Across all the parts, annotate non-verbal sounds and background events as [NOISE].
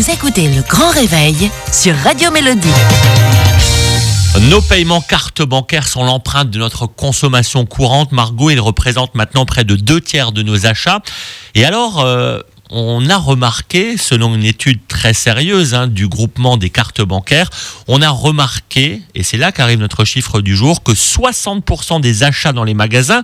Vous écoutez le grand réveil sur Radio Mélodie. Nos paiements cartes bancaires sont l'empreinte de notre consommation courante. Margot, ils représentent maintenant près de deux tiers de nos achats. Et alors, euh, on a remarqué, selon une étude très sérieuse hein, du groupement des cartes bancaires, on a remarqué, et c'est là qu'arrive notre chiffre du jour, que 60% des achats dans les magasins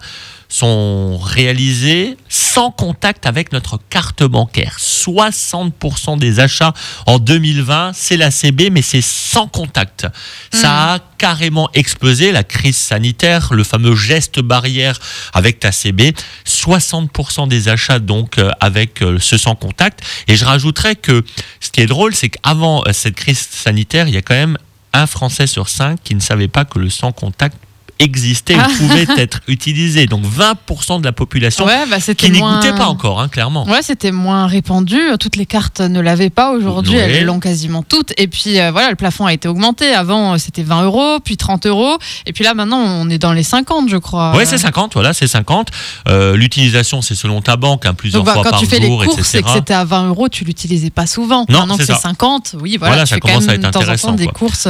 sont réalisés sans contact avec notre carte bancaire. 60% des achats en 2020, c'est la CB, mais c'est sans contact. Ça hmm. a carrément explosé, la crise sanitaire, le fameux geste barrière avec ta CB. 60% des achats donc euh, avec euh, ce sans contact. Et je rajouterais que ce qui est drôle, c'est qu'avant euh, cette crise sanitaire, il y a quand même un Français sur cinq qui ne savait pas que le sans contact existait ou ah. pouvait [LAUGHS] être utilisé. Donc 20% de la population bah, qui n'y goûtait pas encore, hein, clairement. Ouais, c'était moins répandu. Toutes les cartes ne l'avaient pas aujourd'hui. Elles l'ont quasiment toutes. Et puis euh, voilà, le plafond a été augmenté. Avant, euh, c'était 20 euros, puis 30 euros. Et puis là, maintenant, on est dans les 50, je crois. Ouais, c'est 50. Voilà, c'est 50. Euh, l'utilisation, c'est selon ta banque, hein, plusieurs bah, fois par jour, Quand tu fais les courses et que c'était à 20 euros, tu l'utilisais pas souvent. Non, maintenant que c'est 50, oui, voilà, ça commence à être intéressant. des courses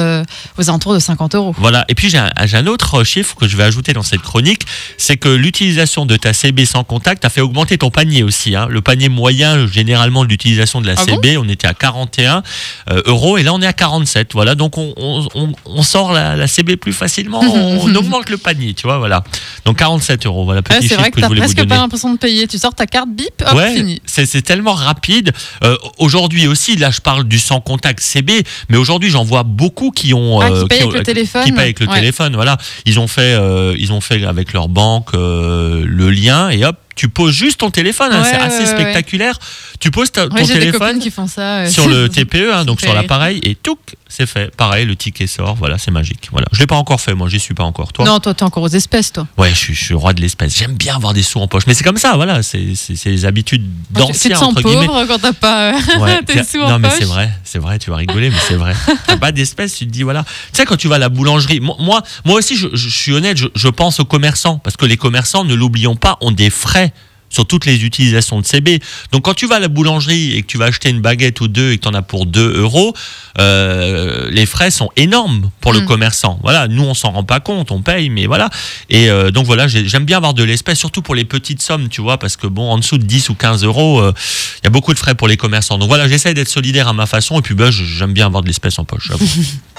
aux alentours de 50 euros. Voilà. Et puis j'ai un, un autre chiffre que je vais ajouter dans cette chronique, c'est que l'utilisation de ta CB sans contact a fait augmenter ton panier aussi. Hein. Le panier moyen, généralement, de l'utilisation de la ah CB, on était à 41 euh, euros et là on est à 47. Voilà, donc on, on, sort la, CB plus facilement, [LAUGHS] on, augmente le panier, tu vois, voilà. Donc 47 euros, voilà. Petit c'est vrai que, tu n'as presque pas l'impression de payer. Tu sors ta carte bip, hop, fini. C'est tellement rapide. Euh, aujourd'hui aussi, là je parle du sans contact CB, mais aujourd'hui j'en vois beaucoup qui ont. Ah, qui euh, payent avec le téléphone. Qui payent avec le téléphone, voilà. Ils ont fait euh, ils ont fait avec leur banque euh, le lien et hop, tu poses juste ton téléphone, hein, c'est assez spectaculaire. Tu poses ton téléphone qui font ça, sur le [LAUGHS] TPE, hein, donc sur l'appareil, et tout, c'est fait. Pareil, le ticket sort, voilà, c'est magique. Voilà. Je l'ai pas encore fait, moi, j'y suis pas encore. Toi Non, toi, tu es encore aux espèces, toi. Ouais, je suis, roi de l'espèce. J'aime bien avoir des sous en poche, mais c'est comme ça, voilà, c'est les habitudes d'anciens, entre guillemets. pauvre quand t'as pas euh, [LAUGHS] tes sous en poche. Non, mais c'est vrai, c'est vrai, tu vas rigoler, mais c'est vrai. t'as pas d'espèces, tu te dis, voilà. Tu sais, quand tu vas à la boulangerie, moi, moi aussi, je, je suis honnête, je, je pense aux commerçants, parce que les commerçants, ne l'oublions pas, ont des frais sur toutes les utilisations de CB. Donc quand tu vas à la boulangerie et que tu vas acheter une baguette ou deux et que tu en as pour 2 euros, euh, les frais sont énormes pour le mm. commerçant. Voilà, nous on s'en rend pas compte, on paye, mais voilà. Et euh, donc voilà, j'aime bien avoir de l'espèce, surtout pour les petites sommes, tu vois, parce que bon, en dessous de 10 ou 15 euros, euh, il y a beaucoup de frais pour les commerçants. Donc voilà, j'essaie d'être solidaire à ma façon et puis ben, j'aime bien avoir de l'espèce en poche, [LAUGHS]